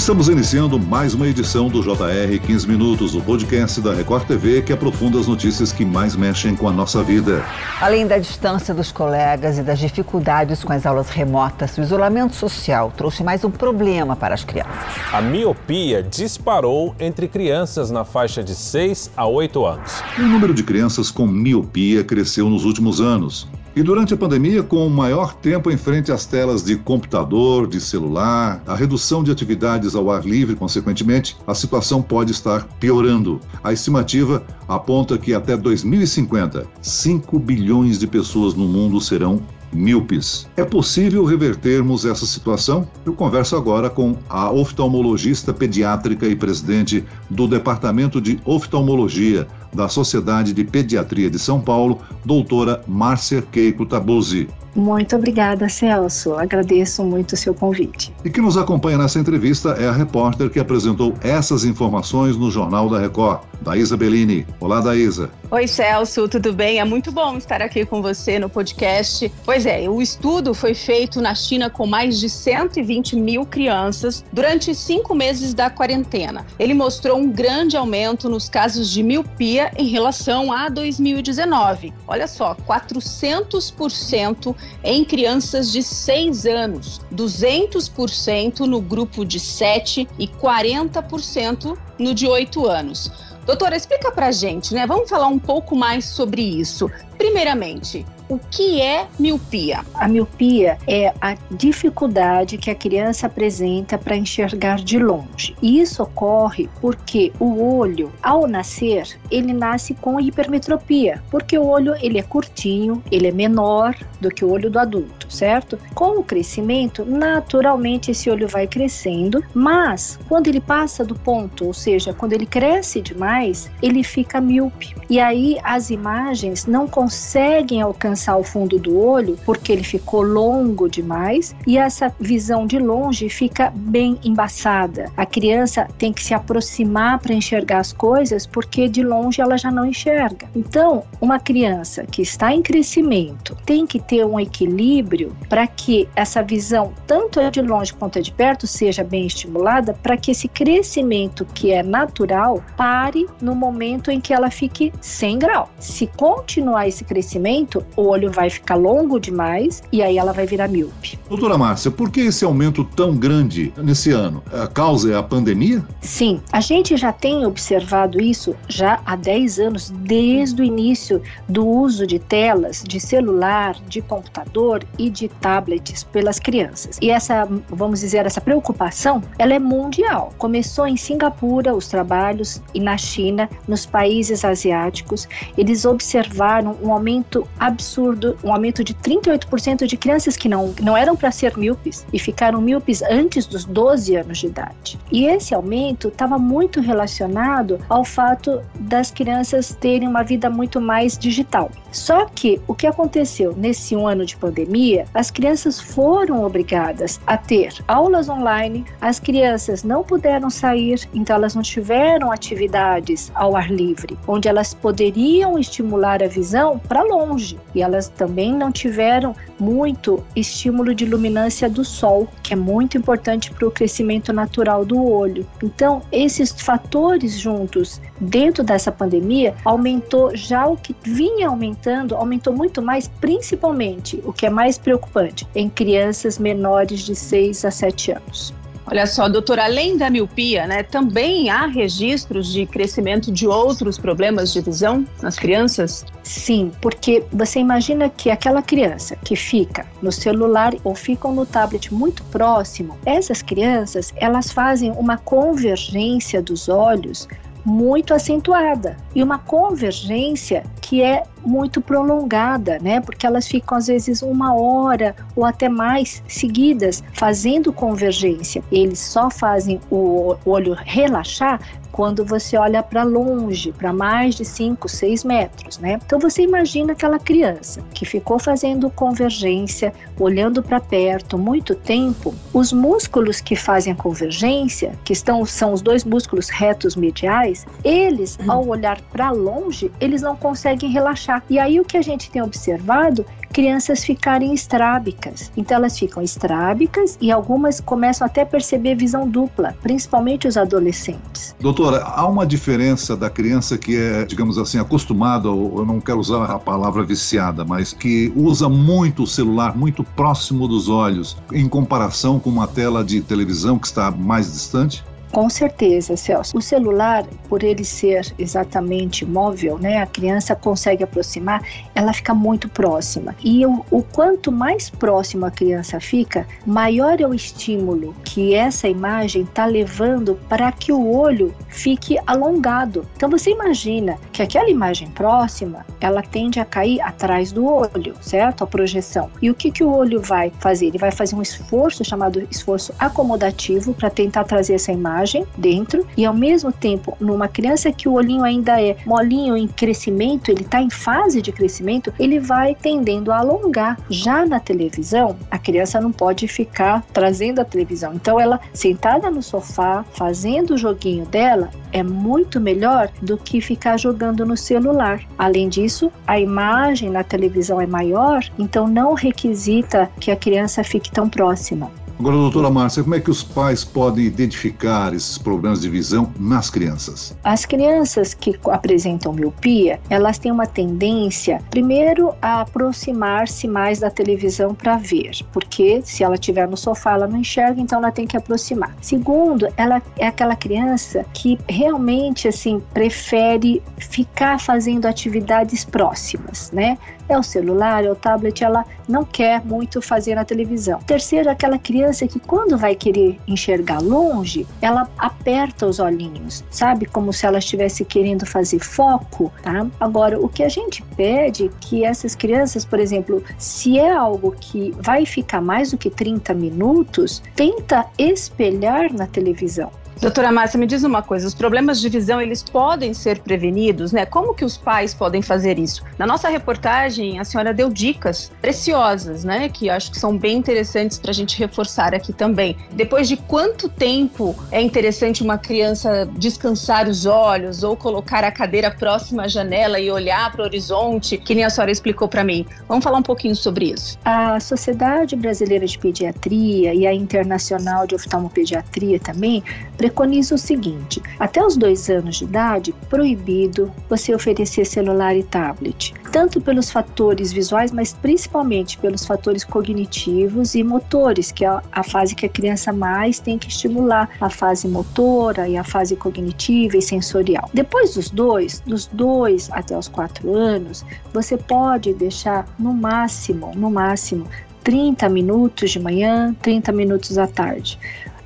Estamos iniciando mais uma edição do JR 15 Minutos, o podcast da Record TV que aprofunda as notícias que mais mexem com a nossa vida. Além da distância dos colegas e das dificuldades com as aulas remotas, o isolamento social trouxe mais um problema para as crianças. A miopia disparou entre crianças na faixa de 6 a 8 anos. O número de crianças com miopia cresceu nos últimos anos. E durante a pandemia, com o maior tempo em frente às telas de computador, de celular, a redução de atividades ao ar livre, consequentemente, a situação pode estar piorando. A estimativa aponta que até 2050, 5 bilhões de pessoas no mundo serão míopes. É possível revertermos essa situação? Eu converso agora com a oftalmologista pediátrica e presidente do Departamento de Oftalmologia da Sociedade de Pediatria de São Paulo, doutora Márcia Keiko Tabuzzi. Muito obrigada, Celso. Agradeço muito o seu convite. E que nos acompanha nessa entrevista é a repórter que apresentou essas informações no Jornal da Record, Daísa Bellini. Olá, Daísa. Oi, Celso, tudo bem? É muito bom estar aqui com você no podcast. Pois é, o estudo foi feito na China com mais de 120 mil crianças durante cinco meses da quarentena. Ele mostrou um grande aumento nos casos de miopia em relação a 2019. Olha só, 400% em crianças de 6 anos, 200% no grupo de 7 e 40% no de 8 anos. Doutora, explica pra gente, né? Vamos falar um pouco mais sobre isso. Primeiramente, o que é miopia? A miopia é a dificuldade que a criança apresenta para enxergar de longe. E isso ocorre porque o olho, ao nascer, ele nasce com hipermetropia, porque o olho ele é curtinho, ele é menor do que o olho do adulto, certo? Com o crescimento, naturalmente esse olho vai crescendo, mas quando ele passa do ponto, ou seja, quando ele cresce demais, ele fica míope. E aí as imagens não conseguem alcançar alcançar o fundo do olho porque ele ficou longo demais e essa visão de longe fica bem embaçada. A criança tem que se aproximar para enxergar as coisas porque de longe ela já não enxerga. Então, uma criança que está em crescimento tem que ter um equilíbrio para que essa visão, tanto de longe quanto de perto, seja bem estimulada para que esse crescimento que é natural pare no momento em que ela fique sem grau. Se continuar esse crescimento, o olho vai ficar longo demais e aí ela vai virar míope. Doutora Márcia, por que esse aumento tão grande nesse ano? A causa é a pandemia? Sim, a gente já tem observado isso já há 10 anos, desde o início do uso de telas, de celular, de computador e de tablets pelas crianças. E essa, vamos dizer, essa preocupação, ela é mundial. Começou em Singapura os trabalhos e na China, nos países asiáticos, eles observaram um aumento absurdo absurdo, um aumento de 38% de crianças que não, não eram para ser míopes e ficaram míopes antes dos 12 anos de idade. E esse aumento estava muito relacionado ao fato das crianças terem uma vida muito mais digital. Só que o que aconteceu nesse um ano de pandemia, as crianças foram obrigadas a ter aulas online, as crianças não puderam sair, então elas não tiveram atividades ao ar livre, onde elas poderiam estimular a visão para longe. E elas também não tiveram muito estímulo de luminância do sol, que é muito importante para o crescimento natural do olho. Então, esses fatores juntos dentro dessa pandemia aumentou já o que vinha aumentando, aumentou muito mais, principalmente o que é mais preocupante, em crianças menores de 6 a 7 anos. Olha só, doutor, além da miopia, né, também há registros de crescimento de outros problemas de visão nas crianças? Sim, porque você imagina que aquela criança que fica no celular ou ficam no tablet muito próximo, essas crianças, elas fazem uma convergência dos olhos muito acentuada e uma convergência que é muito prolongada, né? Porque elas ficam às vezes uma hora ou até mais seguidas fazendo convergência. Eles só fazem o olho relaxar quando você olha para longe, para mais de 5, 6 metros, né? Então você imagina aquela criança que ficou fazendo convergência, olhando para perto muito tempo, os músculos que fazem a convergência, que estão são os dois músculos retos mediais, eles ao olhar para longe, eles não conseguem relaxar E aí o que a gente tem observado crianças ficarem estrábicas. Então elas ficam estrábicas e algumas começam até a perceber visão dupla, principalmente os adolescentes. Doutora, há uma diferença da criança que é, digamos assim, acostumada, ou eu não quero usar a palavra viciada, mas que usa muito o celular, muito próximo dos olhos, em comparação com uma tela de televisão que está mais distante? Com certeza, Celso. O celular, por ele ser exatamente móvel, né, a criança consegue aproximar, ela fica muito próxima. E o, o quanto mais próximo a criança fica, maior é o estímulo que essa imagem está levando para que o olho fique alongado. Então você imagina que aquela imagem próxima, ela tende a cair atrás do olho, certo? A projeção. E o que, que o olho vai fazer? Ele vai fazer um esforço chamado esforço acomodativo para tentar trazer essa imagem imagem dentro e ao mesmo tempo numa criança que o olhinho ainda é molinho em crescimento, ele está em fase de crescimento, ele vai tendendo a alongar. Já na televisão, a criança não pode ficar trazendo a televisão. Então ela sentada no sofá, fazendo o joguinho dela, é muito melhor do que ficar jogando no celular. Além disso, a imagem na televisão é maior, então não requisita que a criança fique tão próxima. Agora, doutora Márcia, como é que os pais podem identificar esses problemas de visão nas crianças? As crianças que apresentam miopia, elas têm uma tendência, primeiro, a aproximar-se mais da televisão para ver, porque se ela estiver no sofá, ela não enxerga, então ela tem que aproximar. Segundo, ela é aquela criança que realmente, assim, prefere ficar fazendo atividades próximas, né? É o celular, é o tablet, ela não quer muito fazer na televisão. Terceiro, aquela criança que quando vai querer enxergar longe, ela aperta os olhinhos, sabe? Como se ela estivesse querendo fazer foco, tá? Agora, o que a gente pede é que essas crianças, por exemplo, se é algo que vai ficar mais do que 30 minutos, tenta espelhar na televisão. Doutora Márcia, me diz uma coisa, os problemas de visão, eles podem ser prevenidos, né? Como que os pais podem fazer isso? Na nossa reportagem, a senhora deu dicas preciosas, né? Que acho que são bem interessantes para a gente reforçar aqui também. Depois de quanto tempo é interessante uma criança descansar os olhos ou colocar a cadeira próxima à janela e olhar para o horizonte, que nem a senhora explicou para mim? Vamos falar um pouquinho sobre isso. A Sociedade Brasileira de Pediatria e a Internacional de Oftalmopediatria também preconiza o seguinte: até os dois anos de idade, proibido você oferecer celular e tablet, tanto pelos fatores visuais, mas principalmente pelos fatores cognitivos e motores, que é a fase que a criança mais tem que estimular, a fase motora e a fase cognitiva e sensorial. Depois dos dois, dos dois até os quatro anos, você pode deixar no máximo, no máximo, 30 minutos de manhã, 30 minutos à tarde.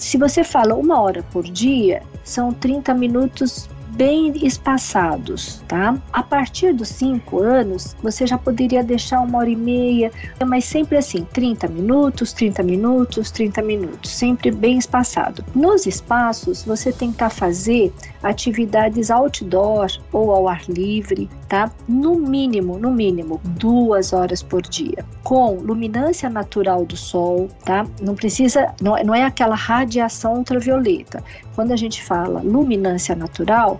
Se você fala uma hora por dia, são 30 minutos bem espaçados, tá? A partir dos 5 anos, você já poderia deixar uma hora e meia, mas sempre assim, 30 minutos, 30 minutos, 30 minutos, sempre bem espaçado. Nos espaços, você tentar fazer atividades outdoor ou ao ar livre, tá? No mínimo, no mínimo, duas horas por dia, com luminância natural do sol, tá? Não precisa, não, não é aquela radiação ultravioleta. Quando a gente fala luminância natural,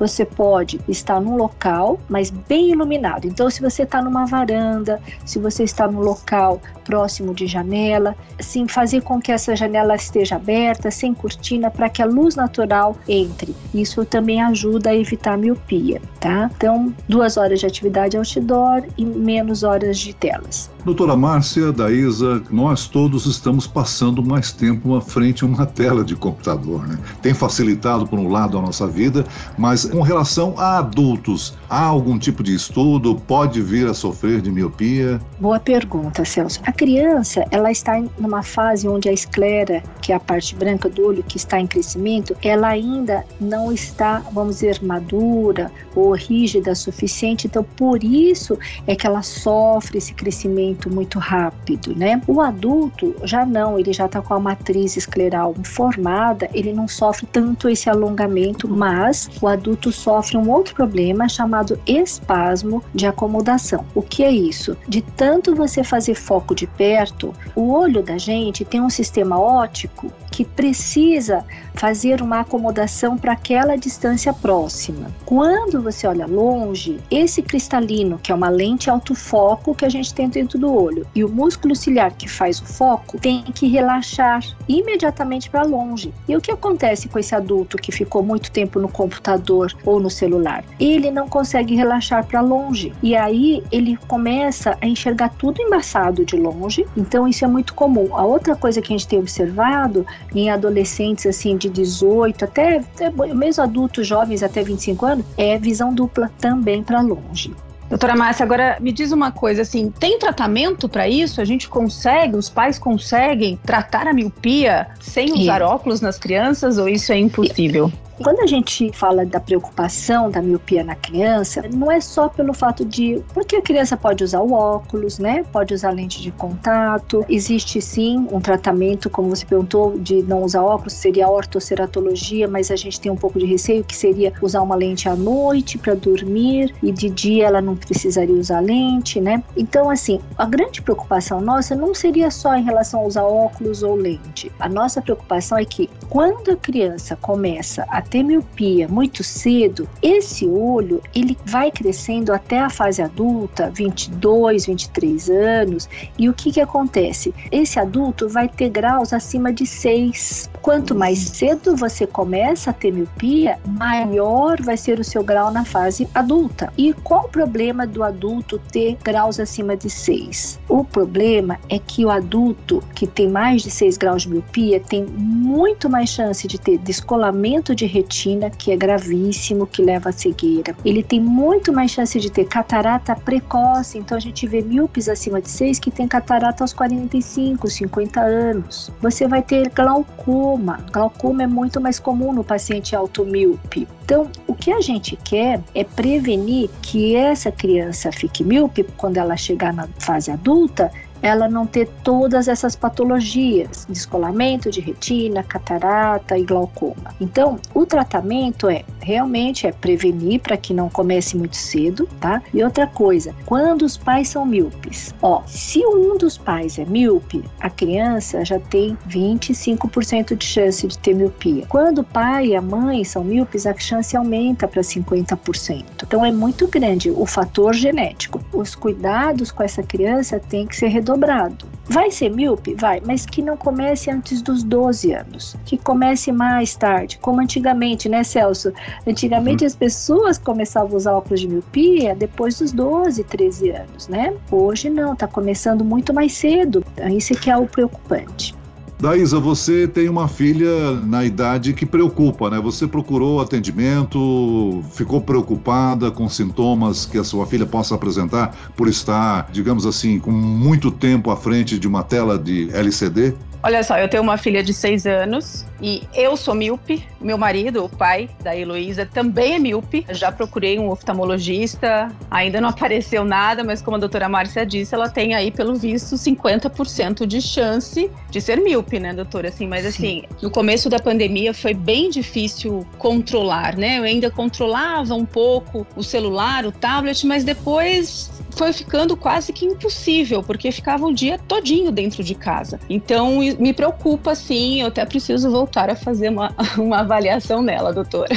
você pode estar num local, mas bem iluminado. Então, se você está numa varanda, se você está num local próximo de janela, assim, fazer com que essa janela esteja aberta, sem cortina, para que a luz natural entre. Isso também ajuda a evitar a miopia, tá? Então, duas horas de atividade outdoor e menos horas de telas. Doutora Márcia, da ISA, nós todos estamos passando mais tempo à frente a uma tela de computador, né? Tem facilitado, por um lado, a nossa vida, mas com relação a adultos, há algum tipo de estudo? Pode vir a sofrer de miopia? Boa pergunta, Celso. A criança, ela está numa fase onde a esclera, que é a parte branca do olho, que está em crescimento, ela ainda não está, vamos dizer, madura ou rígida o suficiente. Então, por isso é que ela sofre esse crescimento muito rápido, né? O adulto já não, ele já está com a matriz escleral formada, ele não sofre tanto esse alongamento, mas o adulto sofre um outro problema chamado espasmo de acomodação. O que é isso? De tanto você fazer foco de perto, o olho da gente tem um sistema óptico que precisa fazer uma acomodação para aquela distância próxima. Quando você olha longe, esse cristalino, que é uma lente autofoco que a gente tem dentro do olho, e o músculo ciliar que faz o foco, tem que relaxar imediatamente para longe. E o que acontece com esse adulto que ficou muito tempo no computador ou no celular? Ele não consegue relaxar para longe. E aí ele começa a enxergar tudo embaçado de longe. Então isso é muito comum. A outra coisa que a gente tem observado em adolescentes assim de 18 até, até mesmo adultos jovens até 25 anos é visão dupla também para longe. Doutora Márcia, agora me diz uma coisa assim, tem tratamento para isso? A gente consegue, os pais conseguem tratar a miopia sem usar óculos nas crianças ou isso é impossível? Quando a gente fala da preocupação da miopia na criança, não é só pelo fato de. Porque a criança pode usar o óculos, né? Pode usar lente de contato. Existe sim um tratamento, como você perguntou, de não usar óculos, seria a ortoceratologia, mas a gente tem um pouco de receio que seria usar uma lente à noite para dormir e de dia ela não precisaria usar lente, né? Então, assim, a grande preocupação nossa não seria só em relação a usar óculos ou lente. A nossa preocupação é que quando a criança começa a ter miopia muito cedo, esse olho ele vai crescendo até a fase adulta, 22, 23 anos, e o que que acontece? Esse adulto vai ter graus acima de 6. Quanto mais cedo você começa a ter miopia, maior vai ser o seu grau na fase adulta. E qual o problema do adulto ter graus acima de 6? O problema é que o adulto que tem mais de 6 graus de miopia tem muito mais chance de ter descolamento de retina, que é gravíssimo, que leva à cegueira. Ele tem muito mais chance de ter catarata precoce, então a gente vê míopes acima de 6 que tem catarata aos 45, 50 anos. Você vai ter glaucoma. Glaucoma é muito mais comum no paciente automíope. Então, o que a gente quer é prevenir que essa criança fique míope quando ela chegar na fase adulta ela não ter todas essas patologias, descolamento de retina, catarata e glaucoma. Então, o tratamento é realmente é prevenir para que não comece muito cedo, tá? E outra coisa, quando os pais são míopes, ó, se um dos pais é míope, a criança já tem 25% de chance de ter miopia. Quando o pai e a mãe são míopes, a chance aumenta para 50%. Então é muito grande o fator genético. Os cuidados com essa criança têm que ser redobrado. Vai ser míope? Vai, mas que não comece antes dos 12 anos, que comece mais tarde, como antigamente, né, Celso? Antigamente uhum. as pessoas começavam a usar óculos de miopia depois dos 12, 13 anos, né? Hoje não, tá começando muito mais cedo. Isso que é o preocupante. Daísa, você tem uma filha na idade que preocupa, né? Você procurou atendimento, ficou preocupada com sintomas que a sua filha possa apresentar por estar, digamos assim, com muito tempo à frente de uma tela de LCD? Olha só, eu tenho uma filha de seis anos e eu sou míope. Meu marido, o pai da Heloísa, também é míope. já procurei um oftalmologista, ainda não apareceu nada, mas como a doutora Márcia disse, ela tem aí, pelo visto, 50% de chance de ser míope, né, doutora? Assim, mas assim, no começo da pandemia foi bem difícil controlar, né? Eu ainda controlava um pouco o celular, o tablet, mas depois foi ficando quase que impossível, porque ficava o dia todinho dentro de casa. Então, me preocupa, sim, eu até preciso voltar a fazer uma, uma avaliação nela, doutora.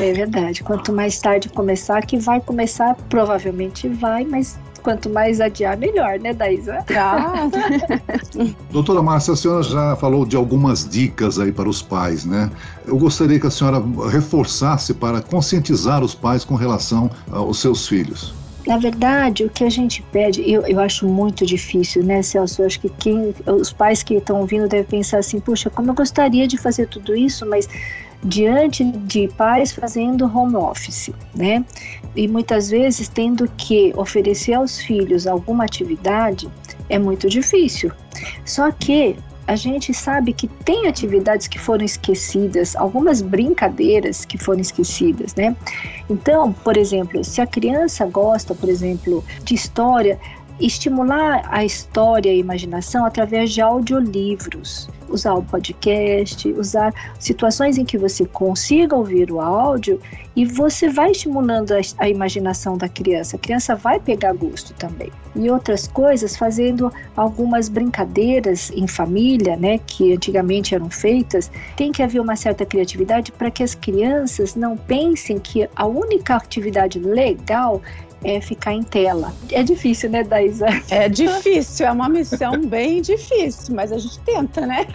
É verdade. Quanto mais tarde começar, que vai começar, provavelmente vai, mas quanto mais adiar, melhor, né, Daísa? Ah. Doutora Márcia, a senhora já falou de algumas dicas aí para os pais, né? Eu gostaria que a senhora reforçasse para conscientizar os pais com relação aos seus filhos. Na verdade, o que a gente pede, eu, eu acho muito difícil, né, Celso? Eu acho que quem, os pais que estão ouvindo devem pensar assim: puxa, como eu gostaria de fazer tudo isso, mas diante de pais fazendo home office, né? E muitas vezes tendo que oferecer aos filhos alguma atividade, é muito difícil. Só que a gente sabe que tem atividades que foram esquecidas, algumas brincadeiras que foram esquecidas, né? Então, por exemplo, se a criança gosta, por exemplo, de história, estimular a história e a imaginação através de audiolivros. Usar o podcast, usar situações em que você consiga ouvir o áudio e você vai estimulando a, a imaginação da criança. A criança vai pegar gosto também. E outras coisas, fazendo algumas brincadeiras em família, né, que antigamente eram feitas, tem que haver uma certa criatividade para que as crianças não pensem que a única atividade legal é ficar em tela. É difícil, né, Daísa? É difícil, é uma missão bem difícil, mas a gente tenta, né?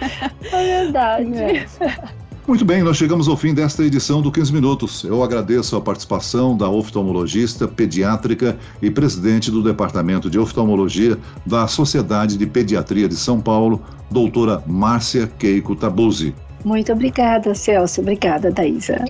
É verdade. É. Muito bem, nós chegamos ao fim desta edição do 15 Minutos. Eu agradeço a participação da oftalmologista pediátrica e presidente do Departamento de Oftalmologia da Sociedade de Pediatria de São Paulo, doutora Márcia Keiko Tabuzzi. Muito obrigada, Celso. Obrigada, Daísa.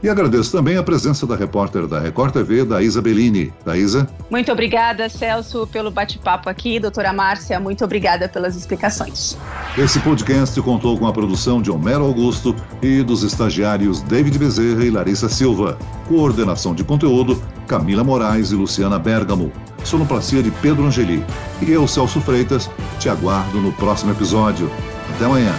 E agradeço também a presença da repórter da Record TV, Daísa Bellini. Daísa? Muito obrigada, Celso, pelo bate-papo aqui. Doutora Márcia, muito obrigada pelas explicações. Esse podcast contou com a produção de Homero Augusto e dos estagiários David Bezerra e Larissa Silva. Coordenação de conteúdo, Camila Moraes e Luciana Bergamo. Sonoplastia de Pedro Angeli. E eu, Celso Freitas, te aguardo no próximo episódio. Até amanhã.